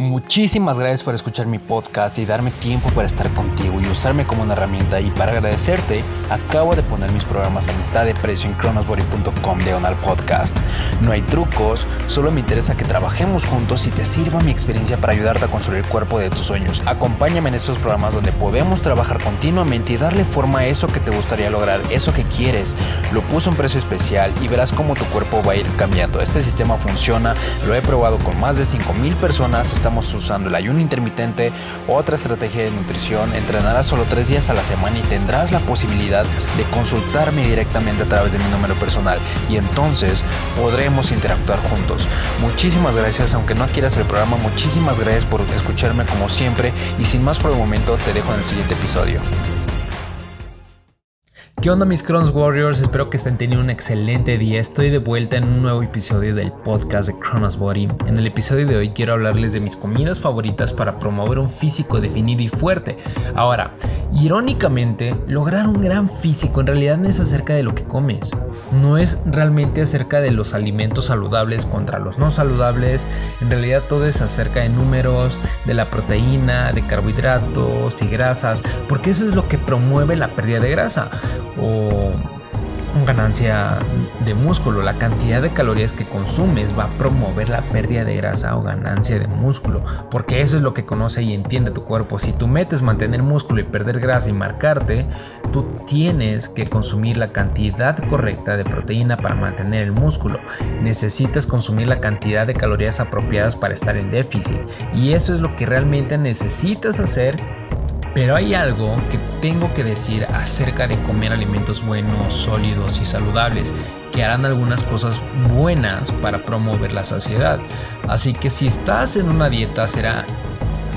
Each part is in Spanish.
Muchísimas gracias por escuchar mi podcast y darme tiempo para estar contigo y usarme como una herramienta. Y para agradecerte, acabo de poner mis programas a mitad de precio en chronosbody.com diagonal podcast. No hay trucos, solo me interesa que trabajemos juntos y te sirva mi experiencia para ayudarte a construir el cuerpo de tus sueños. Acompáñame en estos programas donde podemos trabajar continuamente y darle forma a eso que te gustaría lograr, eso que quieres. Lo puse a un precio especial y verás cómo tu cuerpo va a ir cambiando. Este sistema funciona, lo he probado con más de 5000 personas estamos usando el ayuno intermitente, otra estrategia de nutrición, entrenarás solo tres días a la semana y tendrás la posibilidad de consultarme directamente a través de mi número personal y entonces podremos interactuar juntos. Muchísimas gracias, aunque no quieras el programa, muchísimas gracias por escucharme como siempre y sin más por el momento te dejo en el siguiente episodio. ¿Qué onda mis Cronos Warriors? Espero que estén teniendo un excelente día. Estoy de vuelta en un nuevo episodio del podcast de Chronos Body. En el episodio de hoy quiero hablarles de mis comidas favoritas para promover un físico definido y fuerte. Ahora, irónicamente, lograr un gran físico en realidad no es acerca de lo que comes. No es realmente acerca de los alimentos saludables contra los no saludables. En realidad todo es acerca de números, de la proteína, de carbohidratos y grasas, porque eso es lo que promueve la pérdida de grasa o ganancia de músculo. La cantidad de calorías que consumes va a promover la pérdida de grasa o ganancia de músculo, porque eso es lo que conoce y entiende tu cuerpo. Si tú metes mantener músculo y perder grasa y marcarte, tú tienes que consumir la cantidad correcta de proteína para mantener el músculo. Necesitas consumir la cantidad de calorías apropiadas para estar en déficit. Y eso es lo que realmente necesitas hacer pero hay algo que tengo que decir acerca de comer alimentos buenos, sólidos y saludables que harán algunas cosas buenas para promover la saciedad. Así que si estás en una dieta será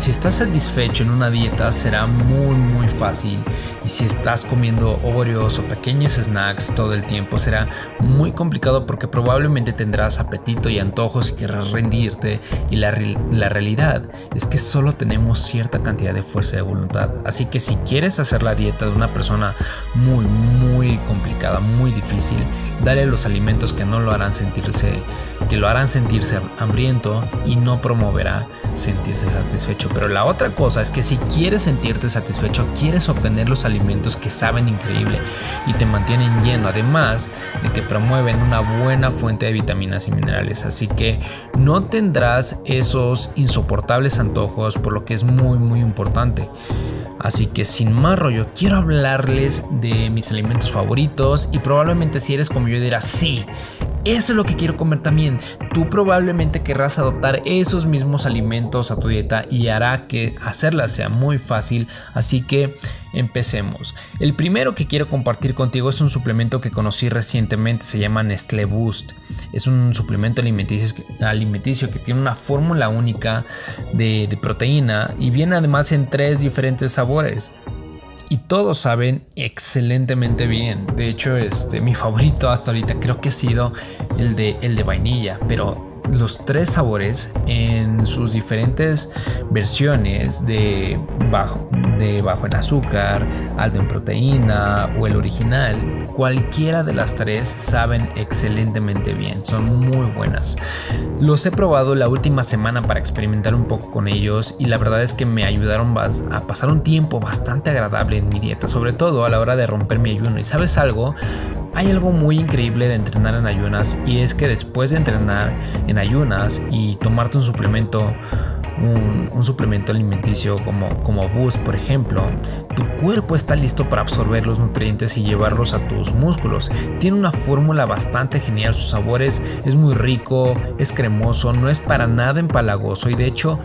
si estás satisfecho en una dieta será muy muy fácil y si estás comiendo Oreos o pequeños snacks todo el tiempo será muy complicado porque probablemente tendrás apetito y antojos y querrás rendirte y la, la realidad es que solo tenemos cierta cantidad de fuerza de voluntad. Así que si quieres hacer la dieta de una persona muy muy complicada, muy difícil, dale los alimentos que no lo harán sentirse que lo harán sentirse hambriento y no promoverá sentirse satisfecho. Pero la otra cosa es que si quieres sentirte satisfecho, quieres obtener los alimentos que saben increíble y te mantienen lleno, además de que promueven una buena fuente de vitaminas y minerales. Así que no tendrás esos insoportables antojos, por lo que es muy muy importante. Así que sin más rollo, quiero hablarles de mis alimentos favoritos y probablemente si eres como yo dirás, sí, eso es lo que quiero comer también. Tú probablemente querrás adoptar esos mismos alimentos a tu dieta y hará que hacerla sea muy fácil. Así que empecemos. El primero que quiero compartir contigo es un suplemento que conocí recientemente. Se llama Nestlé Boost. Es un suplemento alimenticio, que tiene una fórmula única de proteína y viene además en tres diferentes sabores y todos saben excelentemente bien. De hecho, este, mi favorito hasta ahorita creo que ha sido el de, el de vainilla, pero los tres sabores en sus diferentes versiones de bajo, de bajo en azúcar, alto en proteína o el original, cualquiera de las tres saben excelentemente bien, son muy buenas. Los he probado la última semana para experimentar un poco con ellos y la verdad es que me ayudaron a pasar un tiempo bastante agradable en mi dieta, sobre todo a la hora de romper mi ayuno. Y sabes algo, hay algo muy increíble de entrenar en ayunas y es que después de entrenar en ayunas y tomarte un suplemento, un, suplemento alimenticio como, como Boost, por ejemplo, tu cuerpo está listo para absorber los nutrientes y llevarlos a tus músculos. Tiene una fórmula bastante genial, su sabor es, es muy rico, es cremoso, no es para nada empalagoso y de hecho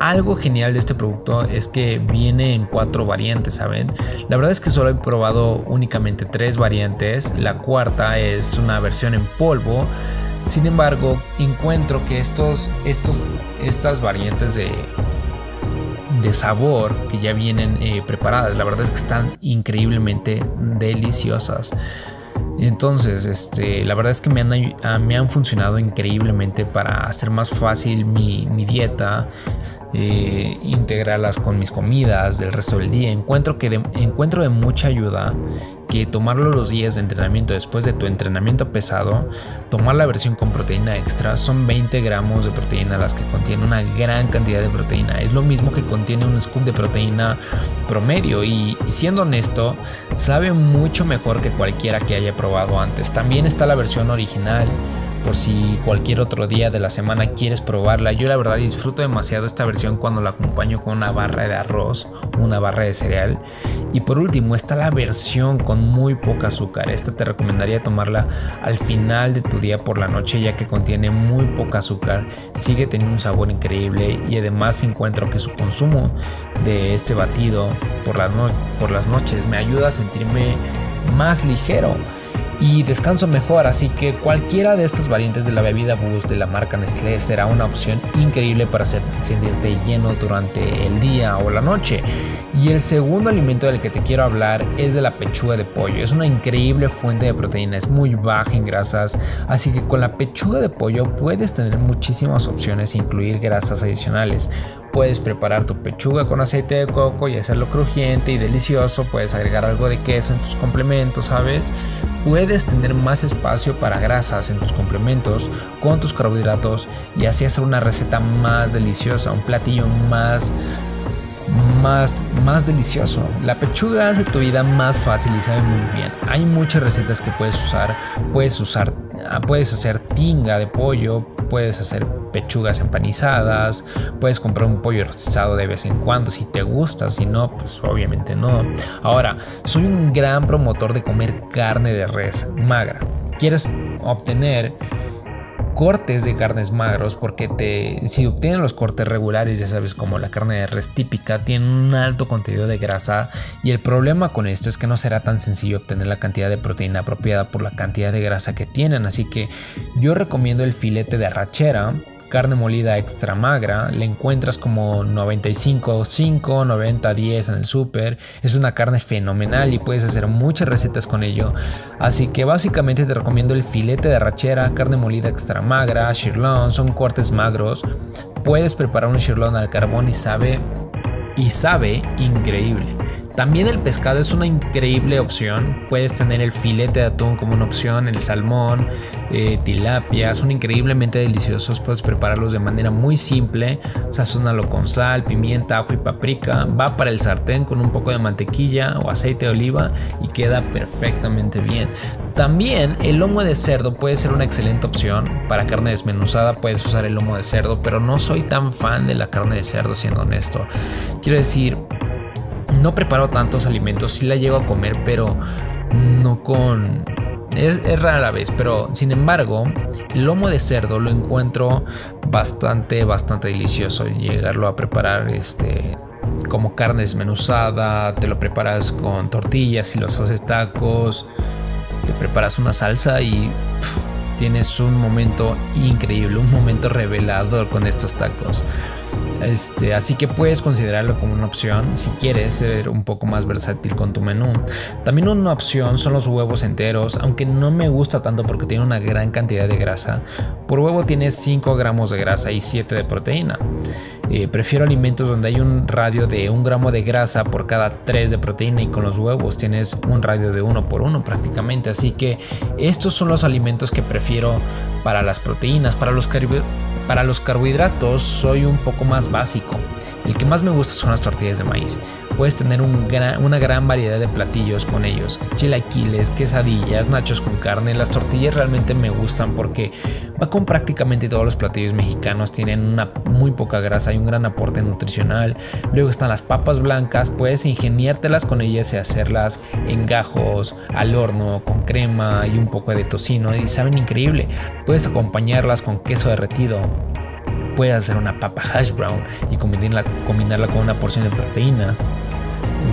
algo genial de este producto es que viene en cuatro variantes, ¿saben? La verdad es que solo he probado únicamente tres variantes. La cuarta es una versión en polvo. Sin embargo, encuentro que estos, estos, estas variantes de, de sabor que ya vienen eh, preparadas, la verdad es que están increíblemente deliciosas. Entonces, este, la verdad es que me han, ah, me han funcionado increíblemente para hacer más fácil mi, mi dieta, eh, integrarlas con mis comidas del resto del día. Encuentro, que de, encuentro de mucha ayuda que tomarlo los días de entrenamiento después de tu entrenamiento pesado, tomar la versión con proteína extra, son 20 gramos de proteína las que contiene una gran cantidad de proteína. Es lo mismo que contiene un scoop de proteína promedio y, y siendo honesto, sabe mucho mejor que cualquiera que haya probado antes. También está la versión original por si cualquier otro día de la semana quieres probarla. Yo la verdad disfruto demasiado esta versión cuando la acompaño con una barra de arroz, una barra de cereal. Y por último está la versión con muy poca azúcar. Esta te recomendaría tomarla al final de tu día por la noche ya que contiene muy poca azúcar, sigue teniendo un sabor increíble y además encuentro que su consumo de este batido por por las noches me ayuda a sentirme más ligero y descanso mejor, así que cualquiera de estas variantes de la bebida Boost de la marca Nestlé será una opción increíble para sentirte lleno durante el día o la noche. Y el segundo alimento del que te quiero hablar es de la pechuga de pollo. Es una increíble fuente de proteína, es muy baja en grasas, así que con la pechuga de pollo puedes tener muchísimas opciones e incluir grasas adicionales. Puedes preparar tu pechuga con aceite de coco y hacerlo crujiente y delicioso. Puedes agregar algo de queso en tus complementos, ¿sabes? Puedes tener más espacio para grasas en tus complementos con tus carbohidratos y así hacer una receta más deliciosa, un platillo más más, más delicioso. La pechuga hace tu vida más fácil y sabe muy bien. Hay muchas recetas que puedes usar. Puedes usar, ah, puedes hacer tinga de pollo, puedes hacer pechugas empanizadas, puedes comprar un pollo rostizado de vez en cuando si te gusta, si no, pues obviamente no. Ahora, soy un gran promotor de comer carne de res magra. ¿Quieres obtener cortes de carnes magros porque te, si obtienen los cortes regulares, ya sabes, como la carne de res típica, tiene un alto contenido de grasa y el problema con esto es que no será tan sencillo obtener la cantidad de proteína apropiada por la cantidad de grasa que tienen, así que yo recomiendo el filete de arrachera carne molida extra magra, le encuentras como 95 5, 90 10 en el súper. Es una carne fenomenal y puedes hacer muchas recetas con ello. Así que básicamente te recomiendo el filete de arrachera, carne molida extra magra, shirlón, son cortes magros. Puedes preparar un shirlón al carbón y sabe y sabe increíble. También el pescado es una increíble opción. Puedes tener el filete de atún como una opción, el salmón, eh, tilapia, son increíblemente deliciosos. Puedes prepararlos de manera muy simple. Sazónalo con sal, pimienta, ajo y paprika. Va para el sartén con un poco de mantequilla o aceite de oliva y queda perfectamente bien. También el lomo de cerdo puede ser una excelente opción. Para carne desmenuzada puedes usar el lomo de cerdo, pero no soy tan fan de la carne de cerdo, siendo honesto. Quiero decir, no preparo tantos alimentos, sí la llego a comer, pero no con... Es, rara la vez, pero sin embargo, el lomo de cerdo lo encuentro bastante, bastante delicioso. Llegarlo a preparar este, como carne desmenuzada, te lo preparas con tortillas y los haces tacos, te preparas una salsa y tienes un momento increíble, un momento revelador con estos tacos. Este, así que puedes considerarlo como una opción si quieres ser un poco más versátil con tu menú. También una opción son los huevos enteros, aunque no me gusta tanto porque tiene una gran cantidad de grasa. Por huevo tienes 5 gramos de grasa y 7 de proteína. Eh, prefiero alimentos donde hay un radio de 1 gramo de grasa por cada 3 de proteína y con los huevos tienes un radio de 1 por 1 prácticamente. Así que estos son los alimentos que prefiero para las proteínas. Para los carbohidratos para los carbohidratos soy un poco más básico. El que más me gusta son las tortillas de maíz. Puedes tener una gran variedad de platillos con ellos. Chilaquiles, quesadillas, nachos con carne. Las tortillas realmente me gustan porque va con prácticamente todos los platillos mexicanos. Tienen una muy poca grasa y un gran aporte nutricional. Luego están las papas blancas. Puedes ingeniártelas con ellas y hacerlas en gajos, al horno, con crema y un poco de tocino. Y saben increíble. Puedes acompañarlas con queso derretido puedes hacer una papa hash brown y combinarla, con una porción de proteína,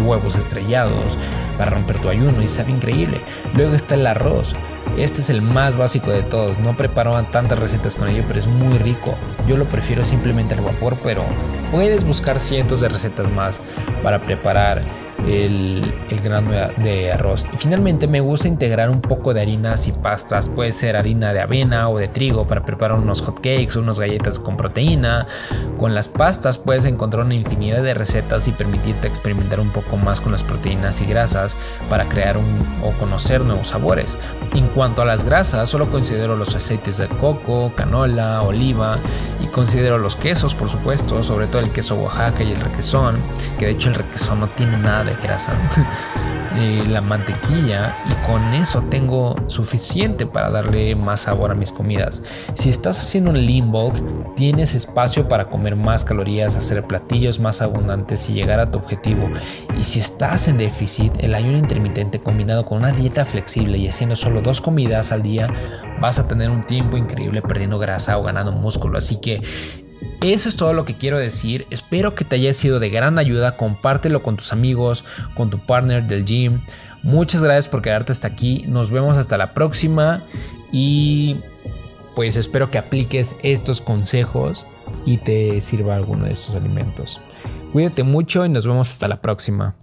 huevos estrellados para romper tu ayuno y sabe increíble. Luego está el arroz. Este es el más básico de todos. No preparo tantas recetas con ello, pero es muy rico. Yo lo prefiero simplemente al vapor, pero puedes buscar cientos de recetas más para preparar el, grano de arroz. Y finalmente me gusta integrar un poco de harinas y pastas. Puede ser harina de avena o de trigo para preparar unos hot cakes unas galletas con proteína. Con las pastas puedes encontrar una infinidad de recetas y permitirte experimentar un poco más con las proteínas y grasas para crear o conocer nuevos sabores. En cuanto a las grasas, solo considero los aceites de coco, canola, oliva y considero los quesos, por supuesto, sobre todo el queso Oaxaca y el requesón, que de hecho el requesón no tiene nada de grasa. Eh, la mantequilla y con eso tengo suficiente para darle más sabor a mis comidas. Si estás haciendo un lean bulk, tienes espacio para comer más calorías, hacer platillos más abundantes y llegar a tu objetivo. Y si estás en déficit, el ayuno intermitente combinado con una dieta flexible y haciendo solo dos comidas al día, vas a tener un tiempo increíble perdiendo grasa o ganando músculo. Así que eso es todo lo que quiero decir. Espero que te haya sido de gran ayuda. Compártelo con tus amigos, con tu partner del gym. Muchas gracias por quedarte hasta aquí. Nos vemos hasta la próxima. Y pues espero que apliques estos consejos y te sirva alguno de estos alimentos. Cuídate mucho y nos vemos hasta la próxima.